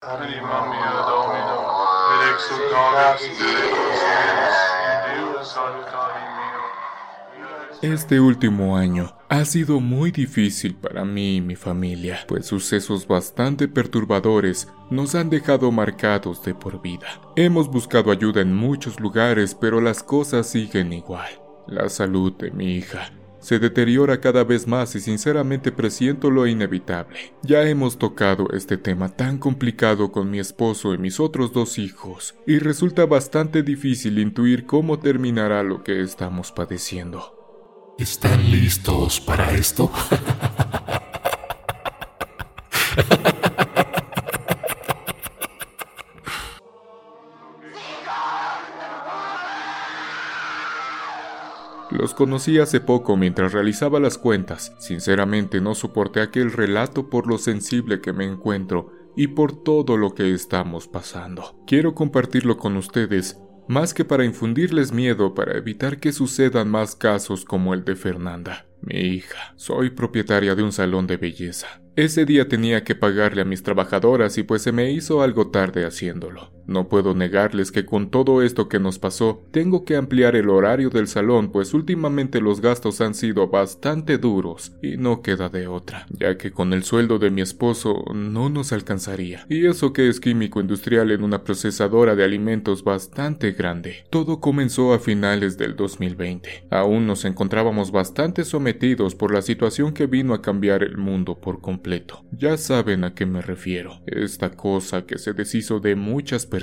Anima mea Domino, et salutari meo. Este último año ha sido muy difícil para mí y mi familia, pues sucesos bastante perturbadores nos han dejado marcados de por vida. Hemos buscado ayuda en muchos lugares, pero las cosas siguen igual. La salud de mi hija se deteriora cada vez más y sinceramente presiento lo inevitable. Ya hemos tocado este tema tan complicado con mi esposo y mis otros dos hijos, y resulta bastante difícil intuir cómo terminará lo que estamos padeciendo. ¿Están listos para esto? Los conocí hace poco mientras realizaba las cuentas. Sinceramente no soporté aquel relato por lo sensible que me encuentro y por todo lo que estamos pasando. Quiero compartirlo con ustedes, más que para infundirles miedo para evitar que sucedan más casos como el de Fernanda, mi hija. Soy propietaria de un salón de belleza. Ese día tenía que pagarle a mis trabajadoras y pues se me hizo algo tarde haciéndolo. No puedo negarles que con todo esto que nos pasó, tengo que ampliar el horario del salón, pues últimamente los gastos han sido bastante duros y no queda de otra, ya que con el sueldo de mi esposo no nos alcanzaría. Y eso que es químico industrial en una procesadora de alimentos bastante grande. Todo comenzó a finales del 2020. Aún nos encontrábamos bastante sometidos por la situación que vino a cambiar el mundo por completo. Ya saben a qué me refiero. Esta cosa que se deshizo de muchas personas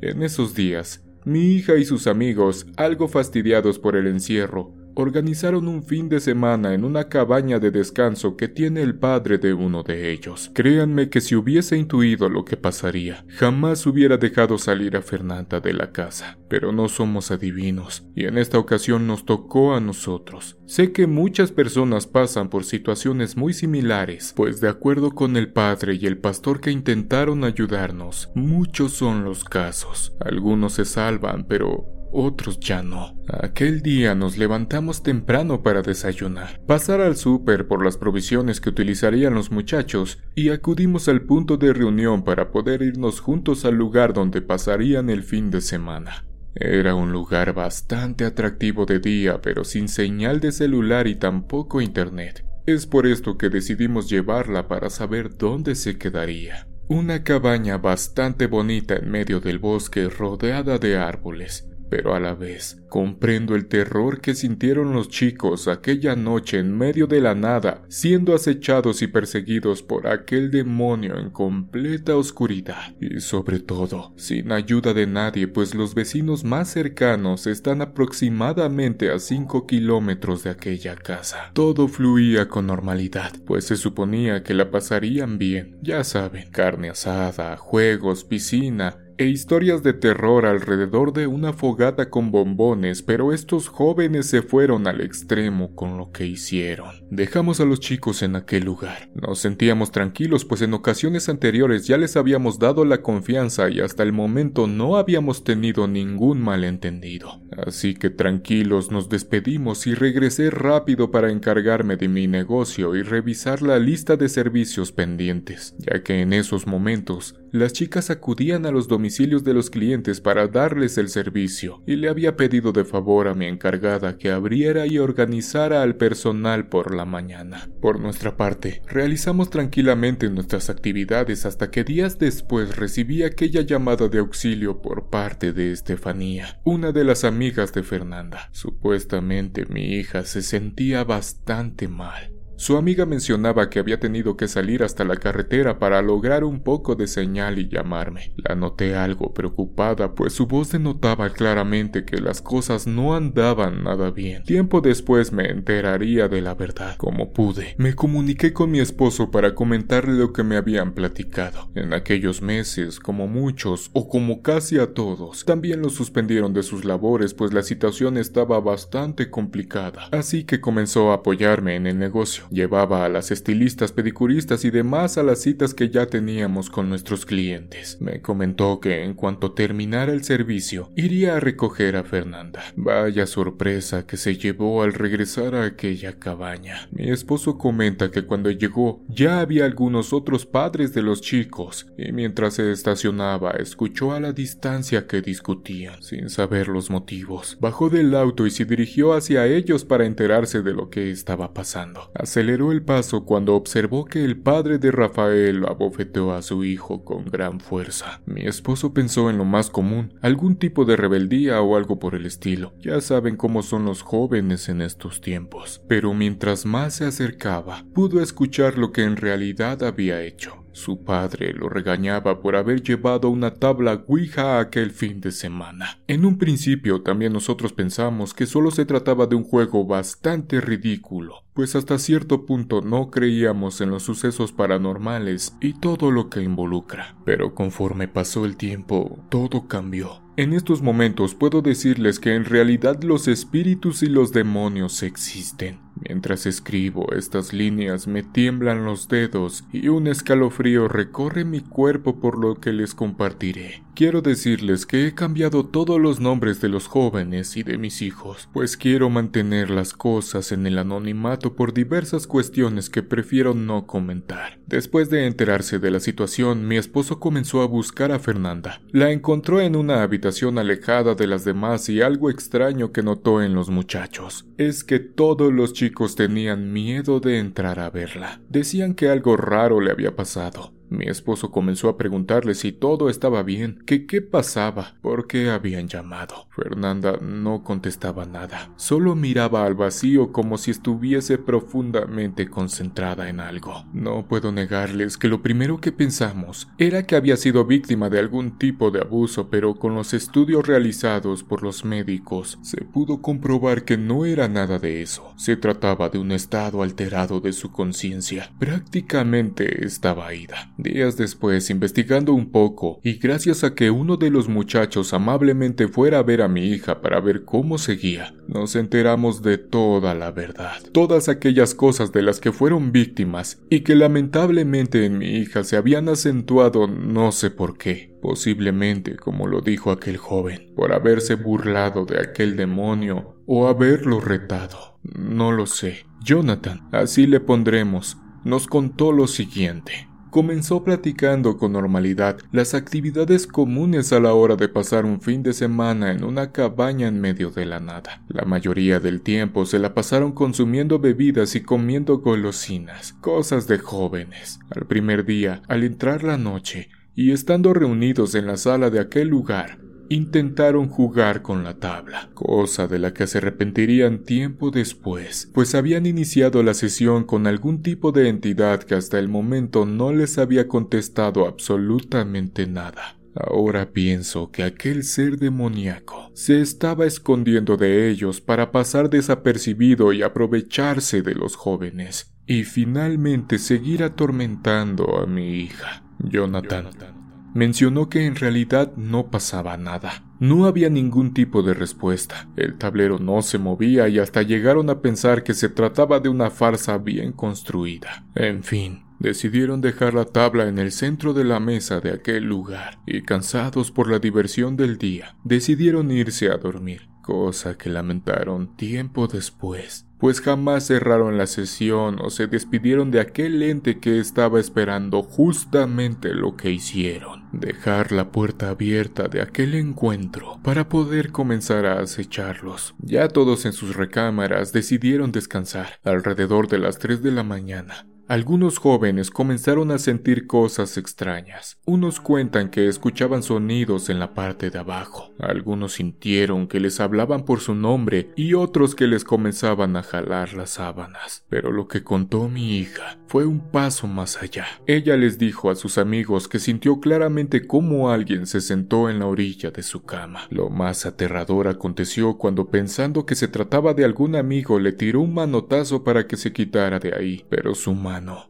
en esos días, mi hija y sus amigos, algo fastidiados por el encierro, organizaron un fin de semana en una cabaña de descanso que tiene el padre de uno de ellos. Créanme que si hubiese intuido lo que pasaría, jamás hubiera dejado salir a Fernanda de la casa. Pero no somos adivinos, y en esta ocasión nos tocó a nosotros. Sé que muchas personas pasan por situaciones muy similares, pues de acuerdo con el padre y el pastor que intentaron ayudarnos, muchos son los casos. Algunos se salvan, pero otros ya no. Aquel día nos levantamos temprano para desayunar, pasar al súper por las provisiones que utilizarían los muchachos y acudimos al punto de reunión para poder irnos juntos al lugar donde pasarían el fin de semana. Era un lugar bastante atractivo de día, pero sin señal de celular y tampoco internet. Es por esto que decidimos llevarla para saber dónde se quedaría. Una cabaña bastante bonita en medio del bosque rodeada de árboles pero a la vez comprendo el terror que sintieron los chicos aquella noche en medio de la nada, siendo acechados y perseguidos por aquel demonio en completa oscuridad, y sobre todo sin ayuda de nadie, pues los vecinos más cercanos están aproximadamente a 5 kilómetros de aquella casa. Todo fluía con normalidad, pues se suponía que la pasarían bien, ya saben, carne asada, juegos, piscina, e historias de terror alrededor de una fogata con bombones, pero estos jóvenes se fueron al extremo con lo que hicieron. Dejamos a los chicos en aquel lugar. Nos sentíamos tranquilos, pues en ocasiones anteriores ya les habíamos dado la confianza y hasta el momento no habíamos tenido ningún malentendido. Así que tranquilos nos despedimos y regresé rápido para encargarme de mi negocio y revisar la lista de servicios pendientes, ya que en esos momentos las chicas acudían a los domicilios de los clientes para darles el servicio y le había pedido de favor a mi encargada que abriera y organizara al personal por la mañana. Por nuestra parte, realizamos tranquilamente nuestras actividades hasta que días después recibí aquella llamada de auxilio por parte de Estefanía, una de las amigas de Fernanda. Supuestamente mi hija se sentía bastante mal. Su amiga mencionaba que había tenido que salir hasta la carretera para lograr un poco de señal y llamarme. La noté algo preocupada, pues su voz denotaba claramente que las cosas no andaban nada bien. Tiempo después me enteraría de la verdad. Como pude, me comuniqué con mi esposo para comentarle lo que me habían platicado. En aquellos meses, como muchos, o como casi a todos, también los suspendieron de sus labores, pues la situación estaba bastante complicada. Así que comenzó a apoyarme en el negocio Llevaba a las estilistas, pedicuristas y demás a las citas que ya teníamos con nuestros clientes. Me comentó que en cuanto terminara el servicio, iría a recoger a Fernanda. Vaya sorpresa que se llevó al regresar a aquella cabaña. Mi esposo comenta que cuando llegó ya había algunos otros padres de los chicos y mientras se estacionaba escuchó a la distancia que discutían sin saber los motivos. Bajó del auto y se dirigió hacia ellos para enterarse de lo que estaba pasando. Aceleró el paso cuando observó que el padre de Rafael abofeteó a su hijo con gran fuerza. Mi esposo pensó en lo más común, algún tipo de rebeldía o algo por el estilo. Ya saben cómo son los jóvenes en estos tiempos. Pero mientras más se acercaba, pudo escuchar lo que en realidad había hecho. Su padre lo regañaba por haber llevado una tabla Ouija aquel fin de semana. En un principio también nosotros pensamos que solo se trataba de un juego bastante ridículo, pues hasta cierto punto no creíamos en los sucesos paranormales y todo lo que involucra. Pero conforme pasó el tiempo, todo cambió. En estos momentos puedo decirles que en realidad los espíritus y los demonios existen. Mientras escribo estas líneas me tiemblan los dedos y un escalofrío recorre mi cuerpo por lo que les compartiré. Quiero decirles que he cambiado todos los nombres de los jóvenes y de mis hijos, pues quiero mantener las cosas en el anonimato por diversas cuestiones que prefiero no comentar. Después de enterarse de la situación, mi esposo comenzó a buscar a Fernanda. La encontró en una habitación alejada de las demás y algo extraño que notó en los muchachos es que todos los chicos tenían miedo de entrar a verla. Decían que algo raro le había pasado. Mi esposo comenzó a preguntarle si todo estaba bien, qué pasaba, por qué habían llamado. Fernanda no contestaba nada, solo miraba al vacío como si estuviese profundamente concentrada en algo. No puedo negarles que lo primero que pensamos era que había sido víctima de algún tipo de abuso, pero con los estudios realizados por los médicos se pudo comprobar que no era nada de eso. Se trataba de un estado alterado de su conciencia. Prácticamente estaba ida. Días después, investigando un poco, y gracias a que uno de los muchachos amablemente fuera a ver a mi hija para ver cómo seguía, nos enteramos de toda la verdad. Todas aquellas cosas de las que fueron víctimas y que lamentablemente en mi hija se habían acentuado no sé por qué. Posiblemente, como lo dijo aquel joven, por haberse burlado de aquel demonio o haberlo retado. No lo sé. Jonathan, así le pondremos, nos contó lo siguiente comenzó platicando con normalidad las actividades comunes a la hora de pasar un fin de semana en una cabaña en medio de la nada. La mayoría del tiempo se la pasaron consumiendo bebidas y comiendo golosinas, cosas de jóvenes. Al primer día, al entrar la noche, y estando reunidos en la sala de aquel lugar, intentaron jugar con la tabla, cosa de la que se arrepentirían tiempo después, pues habían iniciado la sesión con algún tipo de entidad que hasta el momento no les había contestado absolutamente nada. Ahora pienso que aquel ser demoníaco se estaba escondiendo de ellos para pasar desapercibido y aprovecharse de los jóvenes, y finalmente seguir atormentando a mi hija, Jonathan mencionó que en realidad no pasaba nada. No había ningún tipo de respuesta. El tablero no se movía y hasta llegaron a pensar que se trataba de una farsa bien construida. En fin, decidieron dejar la tabla en el centro de la mesa de aquel lugar y cansados por la diversión del día, decidieron irse a dormir, cosa que lamentaron tiempo después pues jamás cerraron la sesión o se despidieron de aquel ente que estaba esperando justamente lo que hicieron, dejar la puerta abierta de aquel encuentro para poder comenzar a acecharlos. Ya todos en sus recámaras decidieron descansar alrededor de las 3 de la mañana. Algunos jóvenes comenzaron a sentir cosas extrañas. Unos cuentan que escuchaban sonidos en la parte de abajo. Algunos sintieron que les hablaban por su nombre y otros que les comenzaban a jalar las sábanas. Pero lo que contó mi hija fue un paso más allá. Ella les dijo a sus amigos que sintió claramente cómo alguien se sentó en la orilla de su cama. Lo más aterrador aconteció cuando pensando que se trataba de algún amigo le tiró un manotazo para que se quitara de ahí, pero su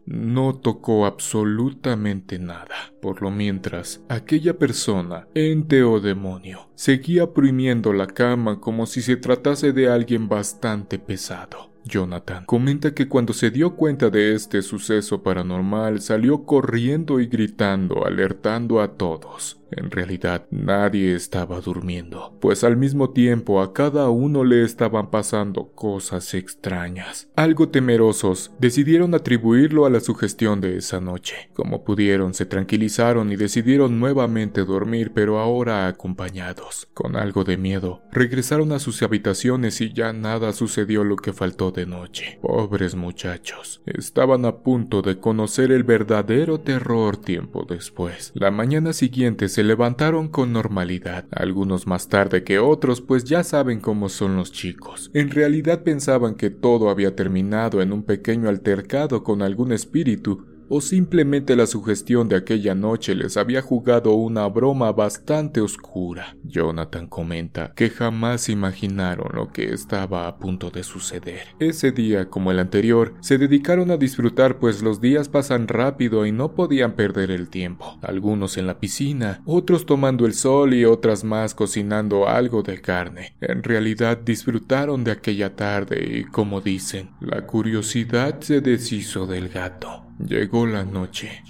no tocó absolutamente nada. Por lo mientras, aquella persona, ente o demonio, seguía oprimiendo la cama como si se tratase de alguien bastante pesado. Jonathan comenta que cuando se dio cuenta de este suceso paranormal salió corriendo y gritando, alertando a todos. En realidad nadie estaba durmiendo, pues al mismo tiempo a cada uno le estaban pasando cosas extrañas. Algo temerosos, decidieron atribuirlo a la sugestión de esa noche. Como pudieron, se tranquilizaron y decidieron nuevamente dormir, pero ahora acompañados. Con algo de miedo, regresaron a sus habitaciones y ya nada sucedió lo que faltó de noche. Pobres muchachos, estaban a punto de conocer el verdadero terror tiempo después. La mañana siguiente se levantaron con normalidad, algunos más tarde que otros, pues ya saben cómo son los chicos. En realidad pensaban que todo había terminado en un pequeño altercado con algún espíritu o simplemente la sugestión de aquella noche les había jugado una broma bastante oscura. Jonathan comenta que jamás imaginaron lo que estaba a punto de suceder. Ese día, como el anterior, se dedicaron a disfrutar pues los días pasan rápido y no podían perder el tiempo. Algunos en la piscina, otros tomando el sol y otras más cocinando algo de carne. En realidad disfrutaron de aquella tarde y, como dicen, la curiosidad se deshizo del gato. Llegó la noche.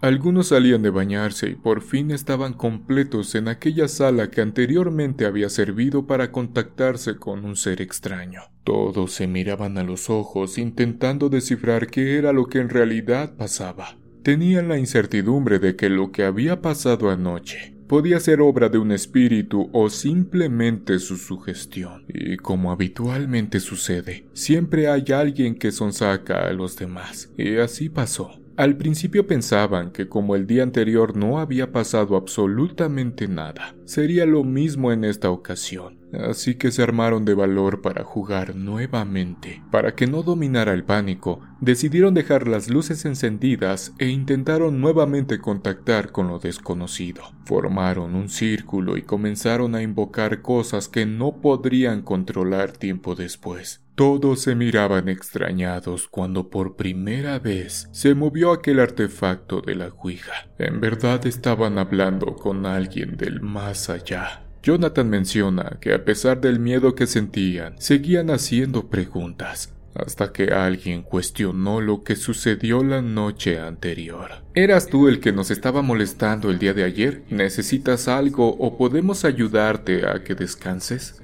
Algunos salían de bañarse y por fin estaban completos en aquella sala que anteriormente había servido para contactarse con un ser extraño. Todos se miraban a los ojos intentando descifrar qué era lo que en realidad pasaba. Tenían la incertidumbre de que lo que había pasado anoche podía ser obra de un espíritu o simplemente su sugestión. Y como habitualmente sucede, siempre hay alguien que sonsaca a los demás. Y así pasó. Al principio pensaban que como el día anterior no había pasado absolutamente nada, sería lo mismo en esta ocasión. Así que se armaron de valor para jugar nuevamente. Para que no dominara el pánico, decidieron dejar las luces encendidas e intentaron nuevamente contactar con lo desconocido. Formaron un círculo y comenzaron a invocar cosas que no podrían controlar tiempo después. Todos se miraban extrañados cuando por primera vez se movió aquel artefacto de la Ouija. En verdad estaban hablando con alguien del más allá. Jonathan menciona que a pesar del miedo que sentían, seguían haciendo preguntas, hasta que alguien cuestionó lo que sucedió la noche anterior. ¿Eras tú el que nos estaba molestando el día de ayer? ¿Necesitas algo o podemos ayudarte a que descanses?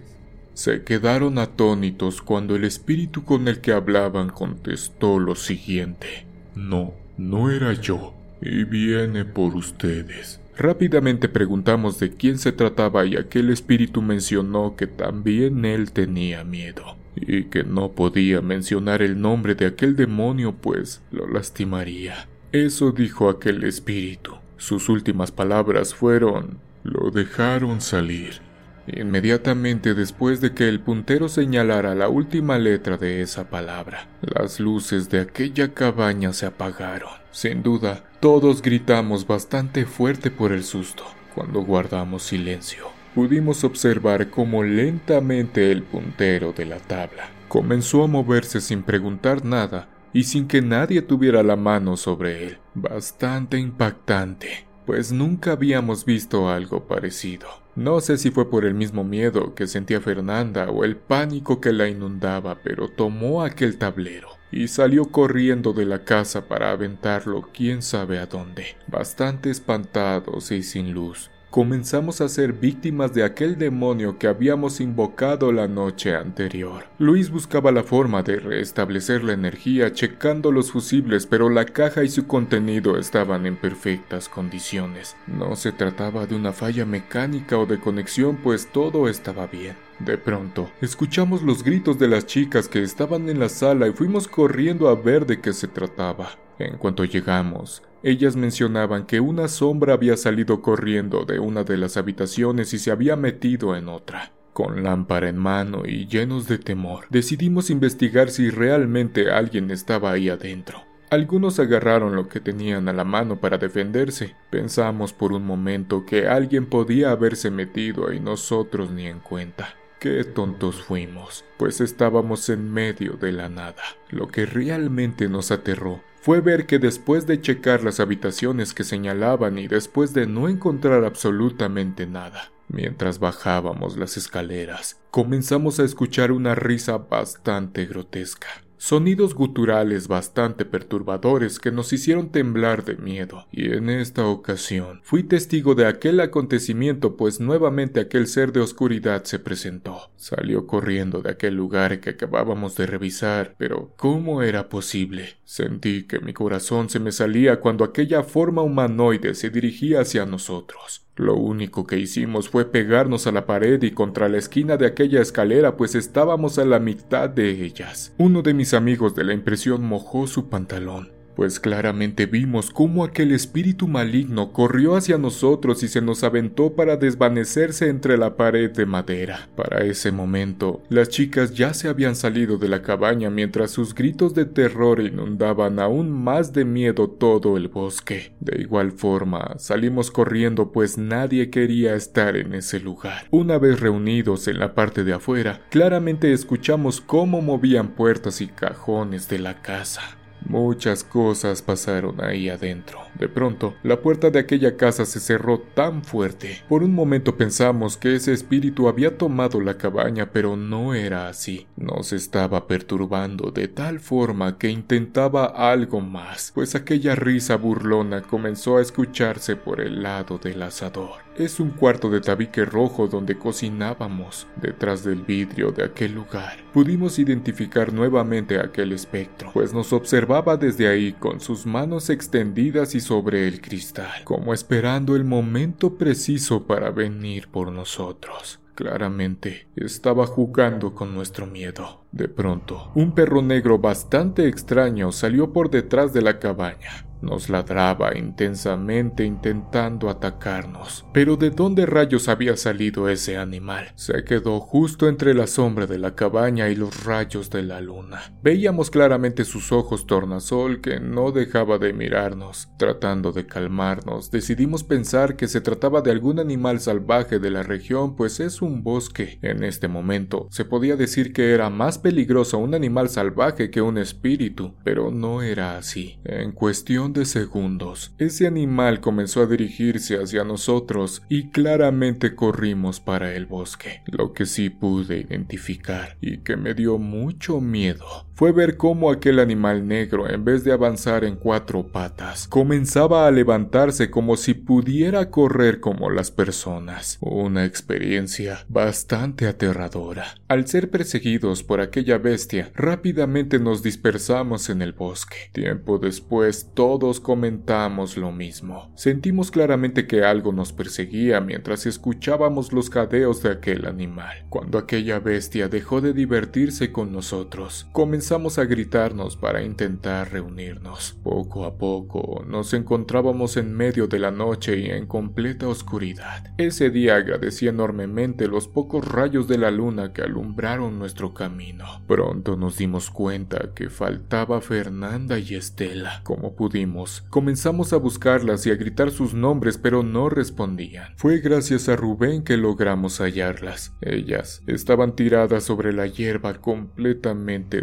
Se quedaron atónitos cuando el espíritu con el que hablaban contestó lo siguiente. No, no era yo, y viene por ustedes. Rápidamente preguntamos de quién se trataba y aquel espíritu mencionó que también él tenía miedo y que no podía mencionar el nombre de aquel demonio pues lo lastimaría. Eso dijo aquel espíritu. Sus últimas palabras fueron lo dejaron salir. Inmediatamente después de que el puntero señalara la última letra de esa palabra, las luces de aquella cabaña se apagaron. Sin duda, todos gritamos bastante fuerte por el susto. Cuando guardamos silencio, pudimos observar cómo lentamente el puntero de la tabla comenzó a moverse sin preguntar nada y sin que nadie tuviera la mano sobre él. Bastante impactante, pues nunca habíamos visto algo parecido. No sé si fue por el mismo miedo que sentía Fernanda o el pánico que la inundaba, pero tomó aquel tablero y salió corriendo de la casa para aventarlo quién sabe a dónde, bastante espantados y sin luz comenzamos a ser víctimas de aquel demonio que habíamos invocado la noche anterior. Luis buscaba la forma de restablecer la energía checando los fusibles, pero la caja y su contenido estaban en perfectas condiciones. No se trataba de una falla mecánica o de conexión, pues todo estaba bien. De pronto, escuchamos los gritos de las chicas que estaban en la sala y fuimos corriendo a ver de qué se trataba. En cuanto llegamos, ellas mencionaban que una sombra había salido corriendo de una de las habitaciones y se había metido en otra. Con lámpara en mano y llenos de temor, decidimos investigar si realmente alguien estaba ahí adentro. Algunos agarraron lo que tenían a la mano para defenderse. Pensamos por un momento que alguien podía haberse metido y nosotros ni en cuenta. Qué tontos fuimos, pues estábamos en medio de la nada. Lo que realmente nos aterró fue ver que después de checar las habitaciones que señalaban y después de no encontrar absolutamente nada, Mientras bajábamos las escaleras, comenzamos a escuchar una risa bastante grotesca. Sonidos guturales bastante perturbadores que nos hicieron temblar de miedo, y en esta ocasión fui testigo de aquel acontecimiento pues nuevamente aquel ser de oscuridad se presentó. Salió corriendo de aquel lugar que acabábamos de revisar, pero ¿cómo era posible? Sentí que mi corazón se me salía cuando aquella forma humanoide se dirigía hacia nosotros. Lo único que hicimos fue pegarnos a la pared y contra la esquina de aquella escalera, pues estábamos a la mitad de ellas. Uno de mis amigos de la impresión mojó su pantalón pues claramente vimos cómo aquel espíritu maligno corrió hacia nosotros y se nos aventó para desvanecerse entre la pared de madera. Para ese momento, las chicas ya se habían salido de la cabaña mientras sus gritos de terror inundaban aún más de miedo todo el bosque. De igual forma, salimos corriendo pues nadie quería estar en ese lugar. Una vez reunidos en la parte de afuera, claramente escuchamos cómo movían puertas y cajones de la casa. Muchas cosas pasaron ahí adentro. De pronto, la puerta de aquella casa se cerró tan fuerte. Por un momento pensamos que ese espíritu había tomado la cabaña, pero no era así. Nos estaba perturbando de tal forma que intentaba algo más, pues aquella risa burlona comenzó a escucharse por el lado del asador. Es un cuarto de tabique rojo donde cocinábamos. Detrás del vidrio de aquel lugar pudimos identificar nuevamente aquel espectro, pues nos observaba desde ahí con sus manos extendidas y sobre el cristal, como esperando el momento preciso para venir por nosotros. Claramente estaba jugando con nuestro miedo. De pronto, un perro negro bastante extraño salió por detrás de la cabaña. Nos ladraba intensamente intentando atacarnos. Pero ¿de dónde rayos había salido ese animal? Se quedó justo entre la sombra de la cabaña y los rayos de la luna. Veíamos claramente sus ojos tornasol que no dejaba de mirarnos. Tratando de calmarnos, decidimos pensar que se trataba de algún animal salvaje de la región, pues es un bosque. En este momento, se podía decir que era más peligroso un animal salvaje que un espíritu, pero no era así. En cuestión de segundos, ese animal comenzó a dirigirse hacia nosotros y claramente corrimos para el bosque. Lo que sí pude identificar y que me dio mucho miedo fue ver cómo aquel animal negro, en vez de avanzar en cuatro patas, comenzaba a levantarse como si pudiera correr como las personas. Una experiencia bastante aterradora. Al ser perseguidos por aquella bestia, rápidamente nos dispersamos en el bosque. Tiempo después, todos comentamos lo mismo. Sentimos claramente que algo nos perseguía mientras escuchábamos los jadeos de aquel animal. Cuando aquella bestia dejó de divertirse con nosotros, comenzamos a gritarnos para intentar reunirnos. Poco a poco nos encontrábamos en medio de la noche y en completa oscuridad. Ese día agradecí enormemente los pocos rayos de la luna que alumbraron nuestro camino. Pronto nos dimos cuenta que faltaba Fernanda y Estela. Como pudimos comenzamos a buscarlas y a gritar sus nombres, pero no respondían. Fue gracias a Rubén que logramos hallarlas. Ellas estaban tiradas sobre la hierba completamente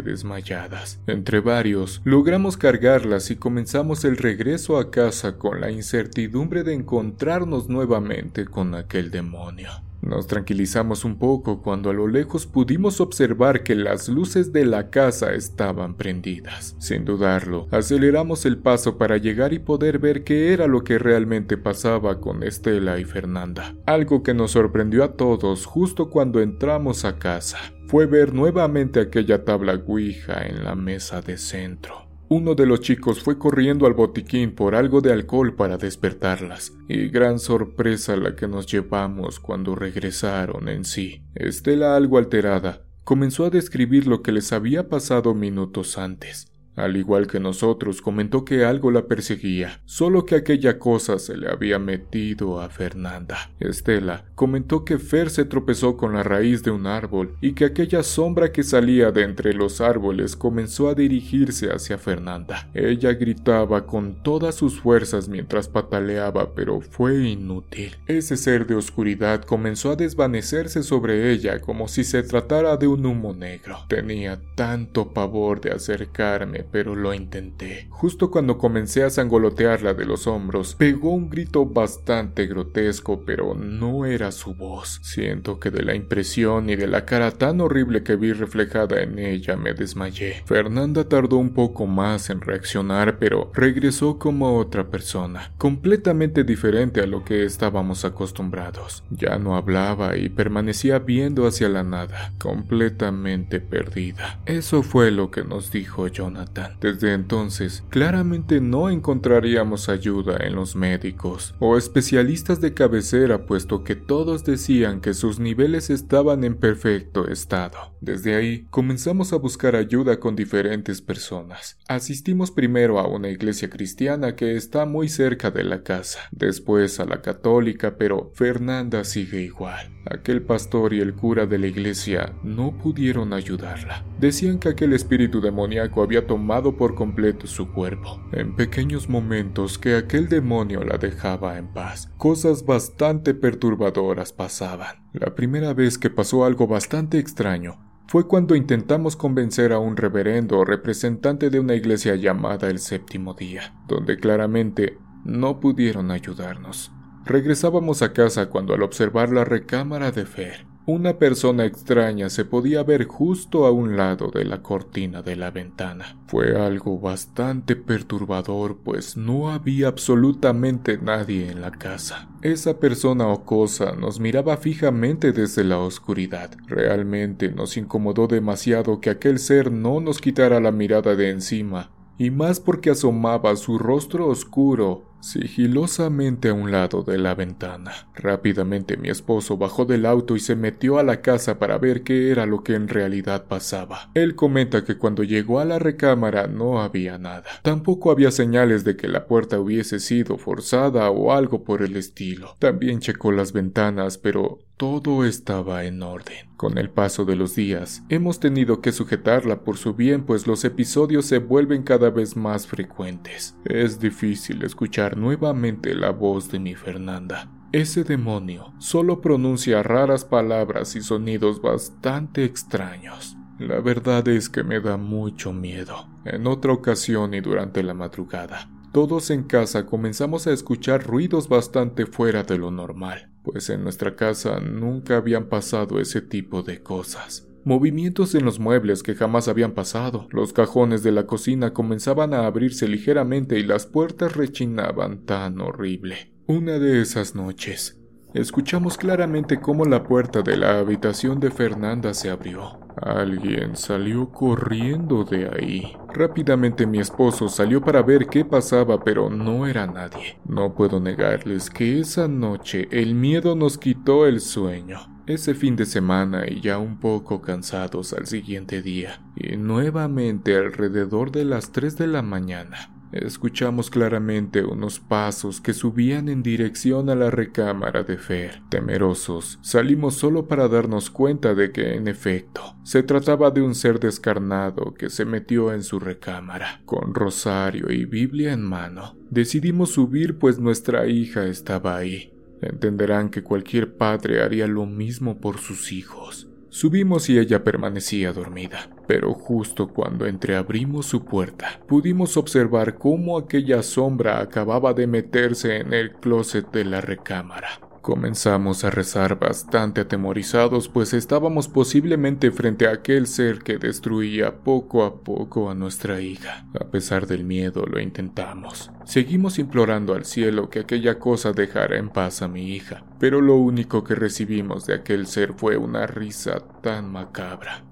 Entre varios, logramos cargarlas y comenzamos el regreso a casa con la incertidumbre de encontrarnos nuevamente con aquel demonio. Nos tranquilizamos un poco cuando a lo lejos pudimos observar que las luces de la casa estaban prendidas. Sin dudarlo, aceleramos el paso para llegar y poder ver qué era lo que realmente pasaba con Estela y Fernanda. Algo que nos sorprendió a todos justo cuando entramos a casa fue ver nuevamente aquella tabla guija en la mesa de centro. Uno de los chicos fue corriendo al botiquín por algo de alcohol para despertarlas, y gran sorpresa la que nos llevamos cuando regresaron en sí. Estela, algo alterada, comenzó a describir lo que les había pasado minutos antes. Al igual que nosotros, comentó que algo la perseguía, solo que aquella cosa se le había metido a Fernanda. Estela comentó que Fer se tropezó con la raíz de un árbol y que aquella sombra que salía de entre los árboles comenzó a dirigirse hacia Fernanda. Ella gritaba con todas sus fuerzas mientras pataleaba, pero fue inútil. Ese ser de oscuridad comenzó a desvanecerse sobre ella como si se tratara de un humo negro. Tenía tanto pavor de acercarme pero lo intenté. Justo cuando comencé a sangolotearla de los hombros, pegó un grito bastante grotesco, pero no era su voz. Siento que de la impresión y de la cara tan horrible que vi reflejada en ella me desmayé. Fernanda tardó un poco más en reaccionar, pero regresó como otra persona, completamente diferente a lo que estábamos acostumbrados. Ya no hablaba y permanecía viendo hacia la nada, completamente perdida. Eso fue lo que nos dijo Jonathan. Desde entonces, claramente no encontraríamos ayuda en los médicos o especialistas de cabecera, puesto que todos decían que sus niveles estaban en perfecto estado. Desde ahí, comenzamos a buscar ayuda con diferentes personas. Asistimos primero a una iglesia cristiana que está muy cerca de la casa, después a la católica, pero Fernanda sigue igual. Aquel pastor y el cura de la iglesia no pudieron ayudarla. Decían que aquel espíritu demoníaco había tomado por completo su cuerpo. En pequeños momentos que aquel demonio la dejaba en paz, cosas bastante perturbadoras pasaban. La primera vez que pasó algo bastante extraño fue cuando intentamos convencer a un reverendo representante de una iglesia llamada el séptimo día, donde claramente no pudieron ayudarnos. Regresábamos a casa cuando al observar la recámara de Fer, una persona extraña se podía ver justo a un lado de la cortina de la ventana. Fue algo bastante perturbador, pues no había absolutamente nadie en la casa. Esa persona o cosa nos miraba fijamente desde la oscuridad. Realmente nos incomodó demasiado que aquel ser no nos quitara la mirada de encima, y más porque asomaba su rostro oscuro sigilosamente a un lado de la ventana. Rápidamente mi esposo bajó del auto y se metió a la casa para ver qué era lo que en realidad pasaba. Él comenta que cuando llegó a la recámara no había nada. Tampoco había señales de que la puerta hubiese sido forzada o algo por el estilo. También checó las ventanas, pero todo estaba en orden. Con el paso de los días, hemos tenido que sujetarla por su bien, pues los episodios se vuelven cada vez más frecuentes. Es difícil escuchar nuevamente la voz de mi Fernanda. Ese demonio solo pronuncia raras palabras y sonidos bastante extraños. La verdad es que me da mucho miedo. En otra ocasión y durante la madrugada, todos en casa comenzamos a escuchar ruidos bastante fuera de lo normal pues en nuestra casa nunca habían pasado ese tipo de cosas. Movimientos en los muebles que jamás habían pasado. Los cajones de la cocina comenzaban a abrirse ligeramente y las puertas rechinaban tan horrible. Una de esas noches, escuchamos claramente cómo la puerta de la habitación de Fernanda se abrió. Alguien salió corriendo de ahí. Rápidamente mi esposo salió para ver qué pasaba, pero no era nadie. No puedo negarles que esa noche el miedo nos quitó el sueño. Ese fin de semana y ya un poco cansados al siguiente día, y nuevamente alrededor de las 3 de la mañana, Escuchamos claramente unos pasos que subían en dirección a la recámara de Fer. Temerosos, salimos solo para darnos cuenta de que, en efecto, se trataba de un ser descarnado que se metió en su recámara, con rosario y Biblia en mano. Decidimos subir pues nuestra hija estaba ahí. Entenderán que cualquier padre haría lo mismo por sus hijos. Subimos y ella permanecía dormida, pero justo cuando entreabrimos su puerta, pudimos observar cómo aquella sombra acababa de meterse en el closet de la recámara. Comenzamos a rezar bastante atemorizados, pues estábamos posiblemente frente a aquel ser que destruía poco a poco a nuestra hija. A pesar del miedo, lo intentamos. Seguimos implorando al cielo que aquella cosa dejara en paz a mi hija, pero lo único que recibimos de aquel ser fue una risa tan macabra.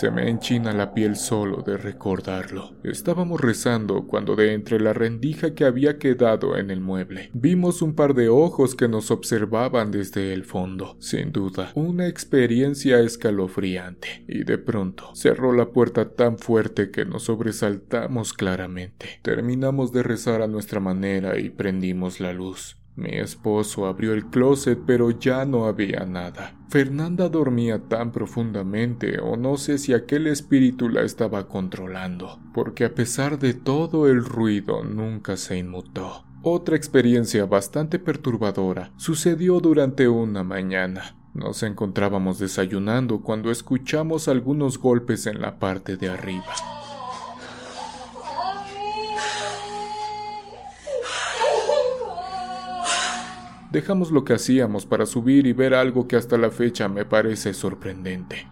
Se me enchina la piel solo de recordarlo. Estábamos rezando cuando de entre la rendija que había quedado en el mueble, vimos un par de ojos que nos observaban desde el fondo. Sin duda, una experiencia escalofriante. Y de pronto, cerró la puerta tan fuerte que nos sobresaltamos claramente. Terminamos de rezar a nuestra manera y prendimos la luz. Mi esposo abrió el closet pero ya no había nada. Fernanda dormía tan profundamente o no sé si aquel espíritu la estaba controlando, porque a pesar de todo el ruido nunca se inmutó. Otra experiencia bastante perturbadora sucedió durante una mañana. Nos encontrábamos desayunando cuando escuchamos algunos golpes en la parte de arriba. Dejamos lo que hacíamos para subir y ver algo que hasta la fecha me parece sorprendente.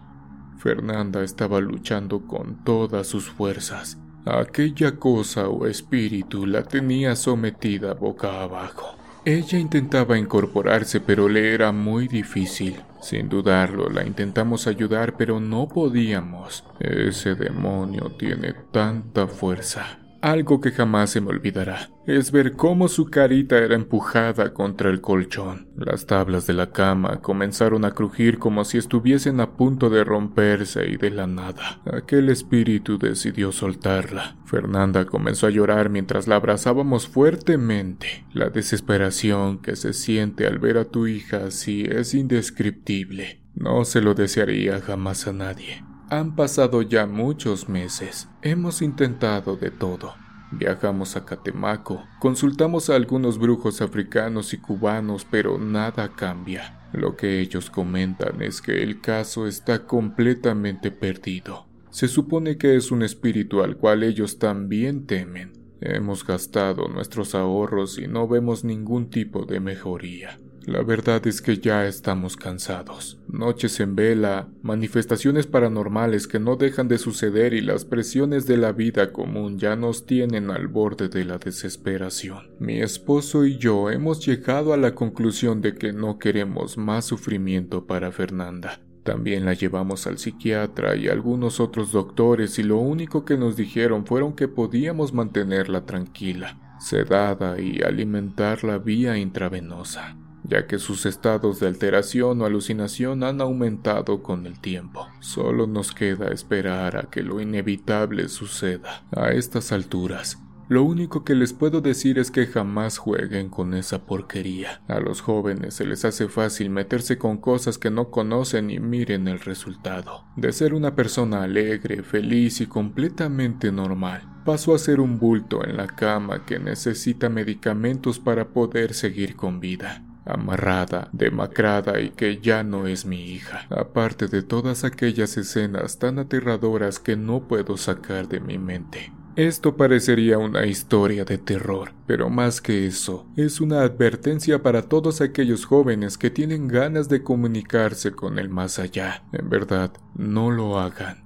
Fernanda estaba luchando con todas sus fuerzas. Aquella cosa o espíritu la tenía sometida boca abajo. Ella intentaba incorporarse, pero le era muy difícil. Sin dudarlo, la intentamos ayudar, pero no podíamos. Ese demonio tiene tanta fuerza. Algo que jamás se me olvidará es ver cómo su carita era empujada contra el colchón. Las tablas de la cama comenzaron a crujir como si estuviesen a punto de romperse y de la nada. Aquel espíritu decidió soltarla. Fernanda comenzó a llorar mientras la abrazábamos fuertemente. La desesperación que se siente al ver a tu hija así es indescriptible. No se lo desearía jamás a nadie. Han pasado ya muchos meses. Hemos intentado de todo. Viajamos a Catemaco, consultamos a algunos brujos africanos y cubanos, pero nada cambia. Lo que ellos comentan es que el caso está completamente perdido. Se supone que es un espíritu al cual ellos también temen. Hemos gastado nuestros ahorros y no vemos ningún tipo de mejoría. La verdad es que ya estamos cansados. Noches en vela, manifestaciones paranormales que no dejan de suceder y las presiones de la vida común ya nos tienen al borde de la desesperación. Mi esposo y yo hemos llegado a la conclusión de que no queremos más sufrimiento para Fernanda. También la llevamos al psiquiatra y algunos otros doctores y lo único que nos dijeron fueron que podíamos mantenerla tranquila, sedada y alimentarla vía intravenosa ya que sus estados de alteración o alucinación han aumentado con el tiempo. Solo nos queda esperar a que lo inevitable suceda. A estas alturas, lo único que les puedo decir es que jamás jueguen con esa porquería. A los jóvenes se les hace fácil meterse con cosas que no conocen y miren el resultado. De ser una persona alegre, feliz y completamente normal, pasó a ser un bulto en la cama que necesita medicamentos para poder seguir con vida amarrada, demacrada y que ya no es mi hija, aparte de todas aquellas escenas tan aterradoras que no puedo sacar de mi mente. Esto parecería una historia de terror, pero más que eso, es una advertencia para todos aquellos jóvenes que tienen ganas de comunicarse con el más allá. En verdad, no lo hagan.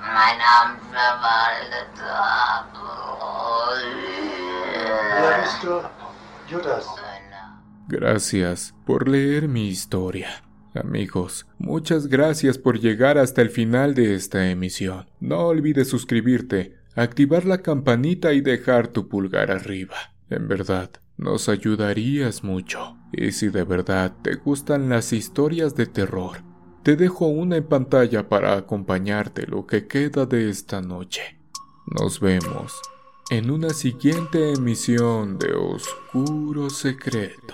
Gracias por leer mi historia. Amigos, muchas gracias por llegar hasta el final de esta emisión. No olvides suscribirte, activar la campanita y dejar tu pulgar arriba. En verdad, nos ayudarías mucho. Y si de verdad te gustan las historias de terror, te dejo una en pantalla para acompañarte lo que queda de esta noche. Nos vemos en una siguiente emisión de Oscuro Secreto.